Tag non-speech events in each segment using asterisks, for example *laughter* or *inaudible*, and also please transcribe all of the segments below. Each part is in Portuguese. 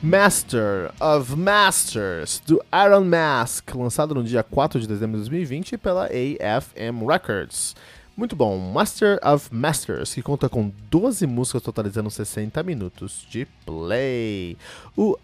Master of Masters, do Iron Mask, lançado no dia 4 de dezembro de 2020 pela AFM Records. Muito bom, Master of Masters, que conta com 12 músicas totalizando 60 minutos de play. O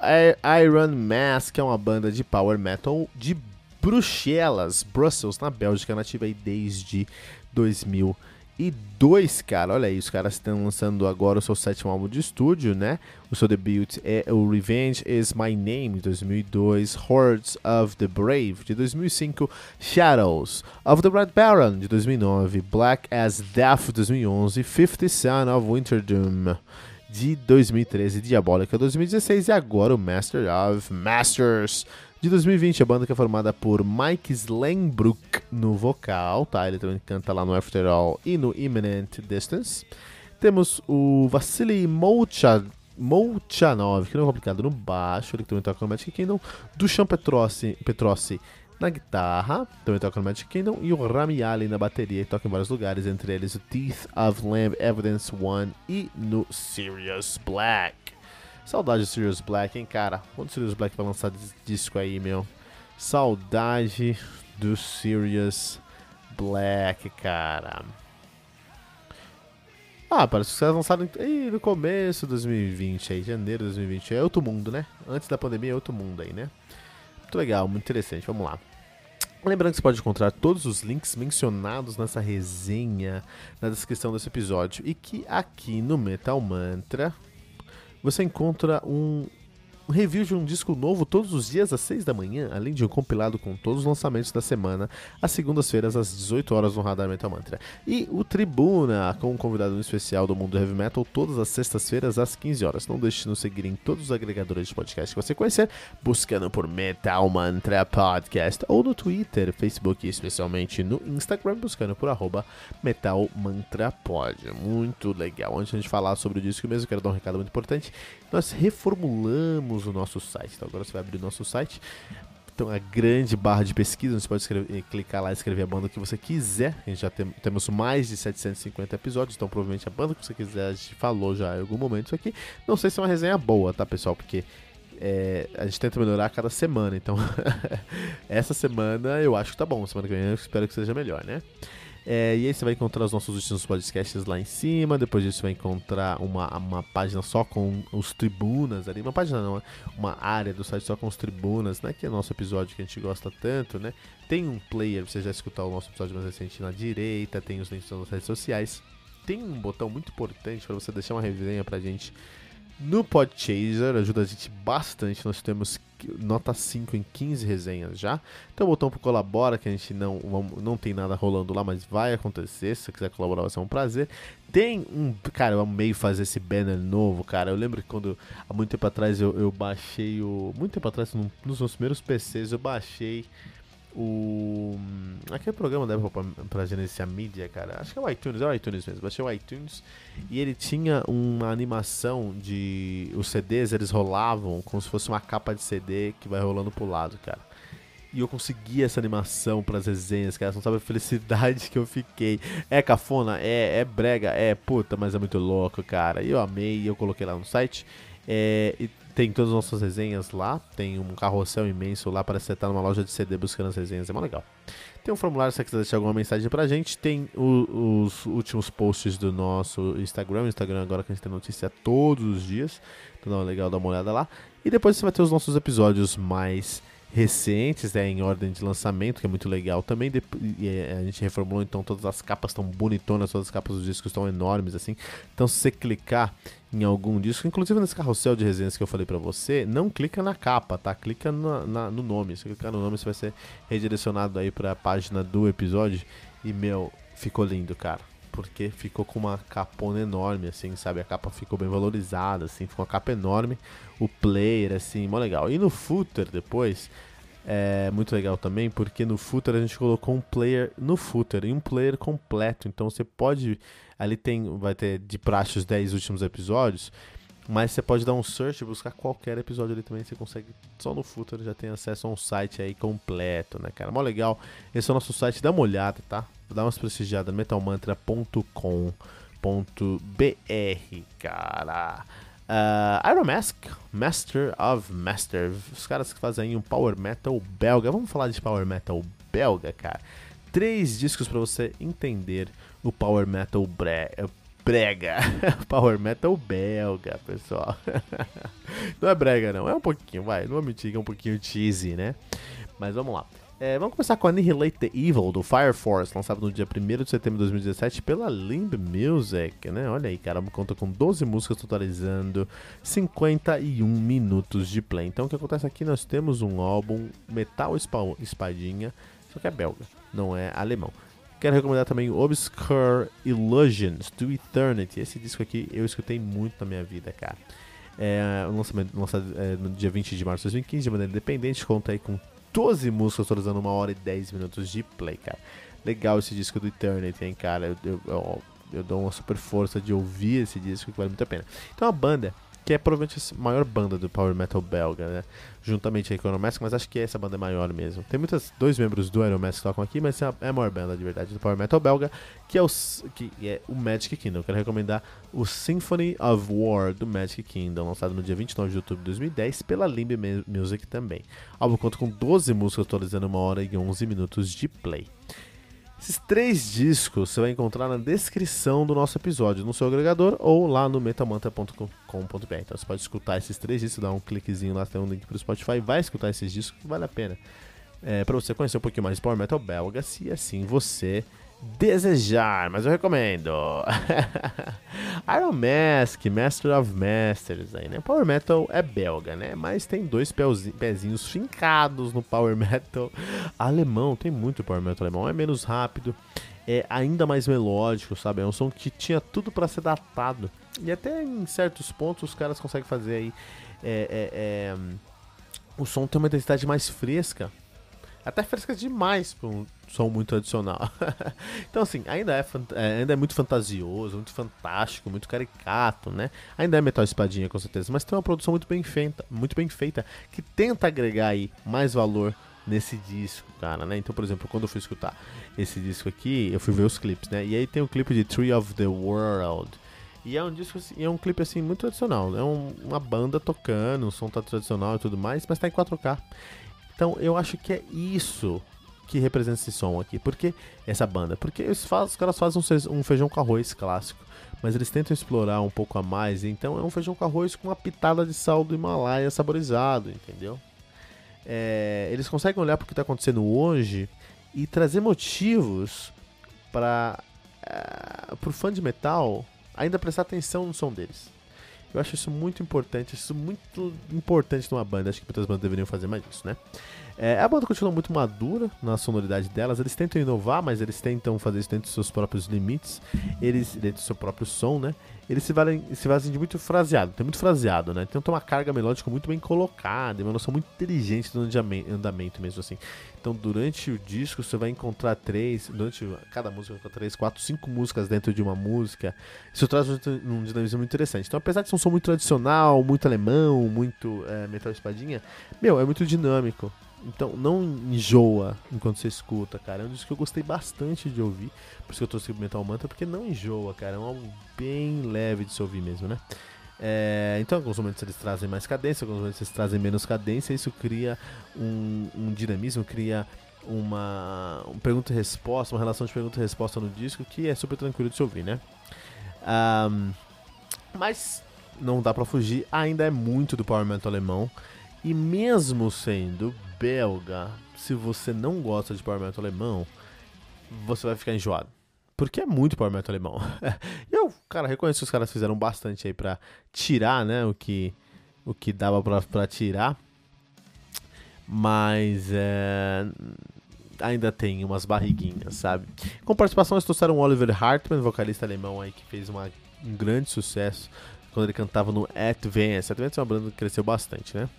Iron Mask é uma banda de power metal de Bruxelas, Brussels, na Bélgica, nativa aí desde 2000 e dois, cara. Olha aí, os caras estão lançando agora o seu sétimo álbum de estúdio, né? O seu debut é o Revenge Is My Name, de 2002, Hordes of the Brave, de 2005, Shadows of the Red Baron, de 2009, Black as Death, de 2011, Fifty Son of Winterdoom, de 2013, Diabólica 2016 e agora o Master of Masters de 2020, a banda que é formada por Mike Slenbrook no vocal, tá? Ele também canta lá no After All e no Imminent Distance. Temos o Vasily Molchanov, Molchanov, que não é complicado, no baixo, ele também toca no Magic Kingdom. Duchamp Petrossi, Petrossi na guitarra, também toca no Magic Kingdom. E o Rami Ali na bateria, e toca em vários lugares, entre eles o Teeth of Lamb, Evidence One e no Sirius Black. Saudade do Sirius Black, hein, cara? Quando o Sirius Black vai lançar disco aí, meu? Saudade do Sirius Black, cara. Ah, parece que caras lançaram aí no começo de 2020, aí, janeiro de 2020. É outro mundo, né? Antes da pandemia é outro mundo aí, né? Muito legal, muito interessante. Vamos lá. Lembrando que você pode encontrar todos os links mencionados nessa resenha na descrição desse episódio e que aqui no Metal Mantra você encontra um um review de um disco novo todos os dias às 6 da manhã, além de um compilado com todos os lançamentos da semana, às segundas-feiras às 18 horas no Radar Metal Mantra. E o Tribuna, com um convidado especial do mundo heavy metal, todas as sextas-feiras às 15 horas. Não deixe de nos seguir em todos os agregadores de podcast que você conhecer, buscando por Metal Mantra Podcast, ou no Twitter, Facebook e especialmente no Instagram, buscando por arroba Metal Mantra Pod. Muito legal. Antes de a gente falar sobre o disco mesmo, quero dar um recado muito importante. Nós reformulamos o nosso site. Então agora você vai abrir o nosso site. Então a grande barra de pesquisa, você pode escrever, clicar lá e escrever a banda que você quiser. A gente já tem, temos mais de 750 episódios, então provavelmente a banda que você quiser a gente falou já em algum momento isso aqui. Não sei se é uma resenha boa, tá pessoal? Porque é, a gente tenta melhorar a cada semana. Então *laughs* essa semana eu acho que tá bom. Semana que vem eu espero que seja melhor, né? É, e aí você vai encontrar os nossos últimos podcasts lá em cima. Depois disso, você vai encontrar uma, uma página só com os tribunas ali. Uma página não, uma área do site só com os tribunas, né? Que é o nosso episódio que a gente gosta tanto, né? Tem um player, você já escutar o nosso episódio mais recente na direita. Tem os links das redes sociais. Tem um botão muito importante para você deixar uma resenha pra gente no Podchaser, ajuda a gente bastante. Nós temos nota 5 em 15 resenhas já. Tem o botão para colabora, que a gente não, não tem nada rolando lá, mas vai acontecer. Se você quiser colaborar, vai ser um prazer. Tem um. Cara, eu amei fazer esse banner novo, cara. Eu lembro que quando, há muito tempo atrás, eu, eu baixei o. Muito tempo atrás, nos meus primeiros PCs, eu baixei o. Aquele programa da Apple pra, pra gerenciar mídia, cara. Acho que é o iTunes, é o iTunes mesmo. Baixei o iTunes e ele tinha uma animação de. Os CDs eles rolavam como se fosse uma capa de CD que vai rolando pro lado, cara. E eu consegui essa animação pras resenhas, cara. Você não sabe a felicidade *laughs* que eu fiquei. É cafona? É, é brega? É, puta, mas é muito louco, cara. E eu amei e eu coloquei lá no site. É, e tem todas as nossas resenhas lá. Tem um carrossel imenso lá para você estar numa loja de CD buscando as resenhas. É muito legal. Tem um formulário se você quiser deixar alguma mensagem pra gente. Tem o, os últimos posts do nosso Instagram. Instagram agora que a gente tem notícia todos os dias. Então é legal dar uma olhada lá. E depois você vai ter os nossos episódios mais recentes, né, em ordem de lançamento, que é muito legal também. É, a gente reformulou, então todas as capas estão bonitonas, todas as capas dos discos estão enormes, assim. Então, se você clicar em algum disco, inclusive nesse carrossel de resenhas que eu falei pra você, não clica na capa, tá? Clica na, na, no nome. Se clicar no nome, você vai ser redirecionado aí pra página do episódio. E, meu, ficou lindo, cara porque ficou com uma capona enorme, assim, sabe? A capa ficou bem valorizada, assim, ficou uma capa enorme. O player, assim, mó legal. E no footer depois, é muito legal também, porque no footer a gente colocou um player no footer e um player completo. Então você pode. Ali tem. Vai ter de praxe os 10 últimos episódios. Mas você pode dar um search e buscar qualquer episódio ali também. Você consegue só no footer já tem acesso a um site aí completo, né, cara? Mó legal. Esse é o nosso site, dá uma olhada, tá? Dá umas prestigiadas metalmantra.com.br, cara. Uh, Iron Mask, Master of Master. Os caras que fazem um power metal belga. Vamos falar de power metal belga, cara. Três discos para você entender o power metal bre brega. *laughs* power metal belga, pessoal. *laughs* não é brega, não. É um pouquinho, vai. Não vou mentir é um pouquinho cheesy, né? Mas vamos lá. É, vamos começar com Annihilate the Evil, do Fire Force, lançado no dia 1 de setembro de 2017 pela Limb Music, né? Olha aí, cara, conta com 12 músicas totalizando 51 minutos de play. Então o que acontece aqui? Nós temos um álbum Metal Espadinha, só que é belga, não é alemão. Quero recomendar também Obscure Illusions to Eternity. Esse disco aqui eu escutei muito na minha vida, cara. É um lançamento lançado é, no dia 20 de março de 2015 de maneira independente, conta aí com 12 músicas totalizando uma hora e 10 minutos de play, cara. Legal esse disco do Eternity, hein, cara. Eu, eu, eu, eu dou uma super força de ouvir esse disco que vale muito a pena. Então a banda que é provavelmente a maior banda do power metal belga, né? Juntamente aí com o Aeromask, mas acho que essa banda é maior mesmo. Tem muitos dois membros do Aeromask que tocam aqui, mas é a maior banda de verdade do power metal belga, que é o que é o Magic Kingdom. Eu quero recomendar o Symphony of War do Magic Kingdom, lançado no dia 29 de outubro de 2010 pela Limb Music também. O álbum conta com 12 músicas atualizando uma hora e 11 minutos de play. Esses três discos você vai encontrar na descrição do nosso episódio, no seu agregador ou lá no metamanta.com.br. Então você pode escutar esses três discos, dar um cliquezinho lá, tem um link para o Spotify, vai escutar esses discos vale a pena. É, para você conhecer um pouquinho mais de Power Metal belga, se assim você desejar, mas eu recomendo. *laughs* Iron Mask, Master of Masters aí, né? Power Metal é belga, né? Mas tem dois pezinhos fincados no Power *laughs* Metal alemão. Tem muito Power Metal alemão, é menos rápido, é ainda mais melódico, sabe? É um som que tinha tudo para ser datado. E até em certos pontos os caras conseguem fazer aí. É, é, é, o som tem uma intensidade mais fresca, até fresca demais para um som muito tradicional. *laughs* então, assim, ainda é, é, ainda é muito fantasioso, muito fantástico, muito caricato, né? Ainda é metal espadinha, com certeza, mas tem uma produção muito bem feita, muito bem feita, que tenta agregar aí mais valor nesse disco, cara, né? Então, por exemplo, quando eu fui escutar esse disco aqui, eu fui ver os clipes, né? E aí tem o clipe de Tree of the World. E é um disco, assim, é um clipe assim muito tradicional. É um, uma banda tocando, um som tá tradicional e tudo mais, mas tá em 4K. Então eu acho que é isso que representa esse som aqui. Porque essa banda? Porque faz, os caras fazem um feijão com arroz clássico. Mas eles tentam explorar um pouco a mais. Então é um feijão com arroz com uma pitada de sal do Himalaia saborizado, entendeu? É, eles conseguem olhar para o que está acontecendo hoje e trazer motivos para uh, o fã de metal ainda prestar atenção no som deles. Eu acho isso muito importante, isso muito importante numa banda. Acho que outras bandas deveriam fazer mais isso, né? É, a banda continua muito madura na sonoridade delas. Eles tentam inovar, mas eles tentam fazer isso dentro dos seus próprios limites. Eles, dentro do seu próprio som, né? Eles se valem, se valem de muito fraseado, tem muito fraseado, né? Tem uma carga melódica muito bem colocada, uma noção muito inteligente do andamento mesmo assim. Então durante o disco você vai encontrar três, durante cada música três, quatro, cinco músicas dentro de uma música. Isso traz um dinamismo muito interessante. Então apesar de ser um som muito tradicional, muito alemão, muito é, metal espadinha, meu, é muito dinâmico. Então não enjoa enquanto você escuta, cara. É um disco que eu gostei bastante de ouvir. Por isso que eu trouxe o Metal Mantra, porque não enjoa, cara. É um álbum bem leve de se ouvir mesmo, né? É, então, alguns momentos eles trazem mais cadência, alguns momentos eles trazem menos cadência. Isso cria um, um dinamismo, cria uma um pergunta e resposta, uma relação de pergunta e resposta no disco que é super tranquilo de se ouvir, né? Um, mas não dá para fugir, ainda é muito do power metal alemão. E mesmo sendo belga, se você não gosta de power metal alemão, você vai ficar enjoado. Porque é muito power metal alemão. *laughs* eu, cara, reconheço que os caras fizeram bastante aí pra tirar, né, o que, o que dava pra, tirar. Mas, é... ainda tem umas barriguinhas, sabe? Com participação eles trouxeram o Oliver Hartmann, vocalista alemão aí que fez uma, um grande sucesso quando ele cantava no Advance. Advance é uma banda que cresceu bastante, né?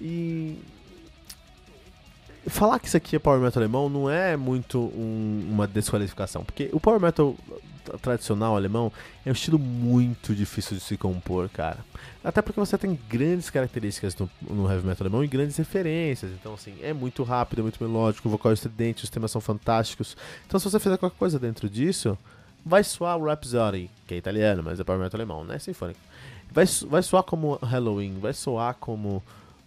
E falar que isso aqui é power metal alemão não é muito um, uma desqualificação, porque o power metal tradicional alemão é um estilo muito difícil de se compor, cara. Até porque você tem grandes características no, no heavy metal alemão e grandes referências. Então, assim, é muito rápido, é muito melódico, o vocal é estridente, os temas são fantásticos. Então, se você fizer qualquer coisa dentro disso, vai soar o Rhapsody, que é italiano, mas é power metal alemão, né? Sinfônico. Vai, vai soar como Halloween, vai soar como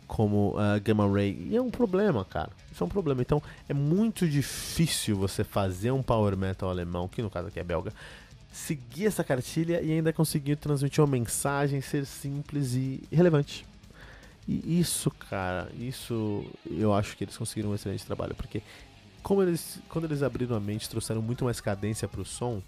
como uh, Gamma Ray. E é um problema, cara. Isso é um problema. Então é muito difícil você fazer um power metal alemão, que no caso aqui é belga, seguir essa cartilha e ainda conseguir transmitir uma mensagem, ser simples e relevante. E isso, cara, isso eu acho que eles conseguiram um excelente trabalho, porque como eles, quando eles abriram a mente, trouxeram muito mais cadência pro som,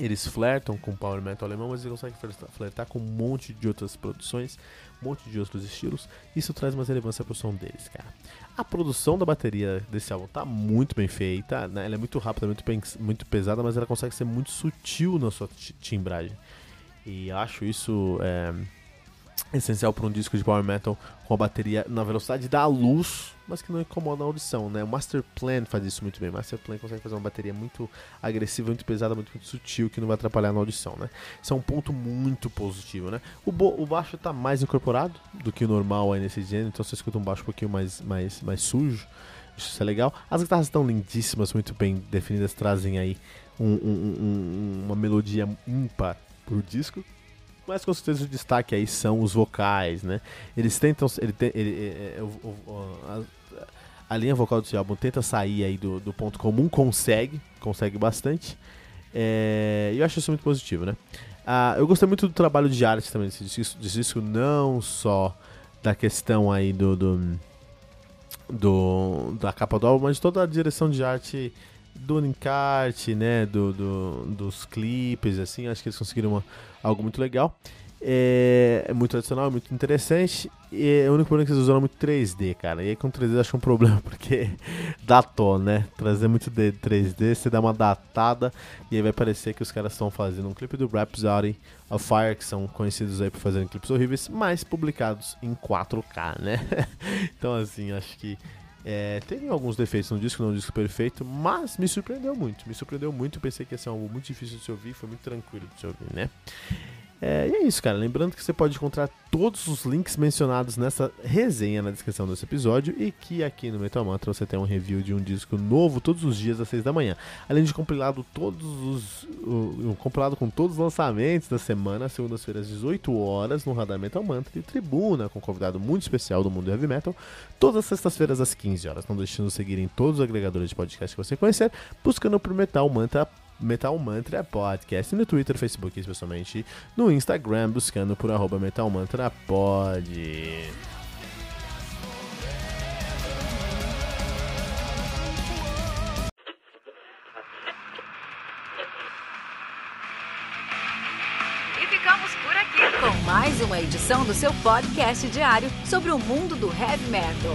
eles flertam com power metal alemão, mas eles conseguem flertar com um monte de outras produções, um monte de outros estilos. Isso traz mais relevância pro som deles, cara. A produção da bateria desse álbum tá muito bem feita, né? ela é muito rápida, muito, muito pesada, mas ela consegue ser muito sutil na sua timbragem. E acho isso é, essencial para um disco de power metal com a bateria na velocidade da luz, mas que não incomoda a audição, né? O Master Plan faz isso muito bem. O Master Plan consegue fazer uma bateria muito agressiva, muito pesada, muito, muito sutil, que não vai atrapalhar na audição, né? Isso é um ponto muito positivo, né? O, o baixo está mais incorporado do que o normal aí nesse gênero, então você escuta um baixo um pouquinho mais, mais, mais sujo. Isso é legal. As guitarras estão lindíssimas, muito bem definidas, trazem aí um, um, um, uma melodia ímpar pro disco mas com certeza o destaque aí são os vocais, né? Eles tentam. Ele, ele, ele, é, é, a, a, linha vocal desse álbum tenta sair aí do, do ponto comum, consegue, consegue bastante. É, eu acho isso muito positivo, né? Ah, eu gostei muito do trabalho de arte também desse disco, desse disco não só da questão aí do, do, do, da capa do álbum, mas de toda a direção de arte do encarte, né, do, do, dos clipes, assim, acho que eles conseguiram uma, algo muito legal. É, é, muito tradicional, é muito interessante. E é o único problema é que eles usaram muito 3D, cara. E aí com 3D eu acho um problema, *laughs* porque datou, né? Trazer muito de 3D, você dá uma datada e aí vai parecer que os caras estão fazendo um clipe do Rhapsody of Fire, que são conhecidos aí por fazerem clipes horríveis, mas publicados em 4K, né? *laughs* então assim, acho que é, tem alguns defeitos no disco, não é um disco perfeito, mas me surpreendeu muito. Me surpreendeu muito. Pensei que ia ser algo muito difícil de se ouvir, foi muito tranquilo de se ouvir, né? É, e é isso, cara. Lembrando que você pode encontrar todos os links mencionados nessa resenha na descrição desse episódio e que aqui no Metal Mantra você tem um review de um disco novo todos os dias às 6 da manhã. Além de compilado todos os um compilado com todos os lançamentos da semana, segundas-feiras às 18 horas no Radar Metal Mantra e Tribuna com um convidado muito especial do mundo heavy metal, todas as sextas-feiras às 15 horas. Não deixando de seguir em todos os agregadores de podcast que você conhecer, buscando por Metal Mantra Metal Mantra Podcast no Twitter, Facebook, especialmente no Instagram, buscando por arroba Metal Mantra Pod. Mais uma edição do seu podcast diário sobre o mundo do heavy metal.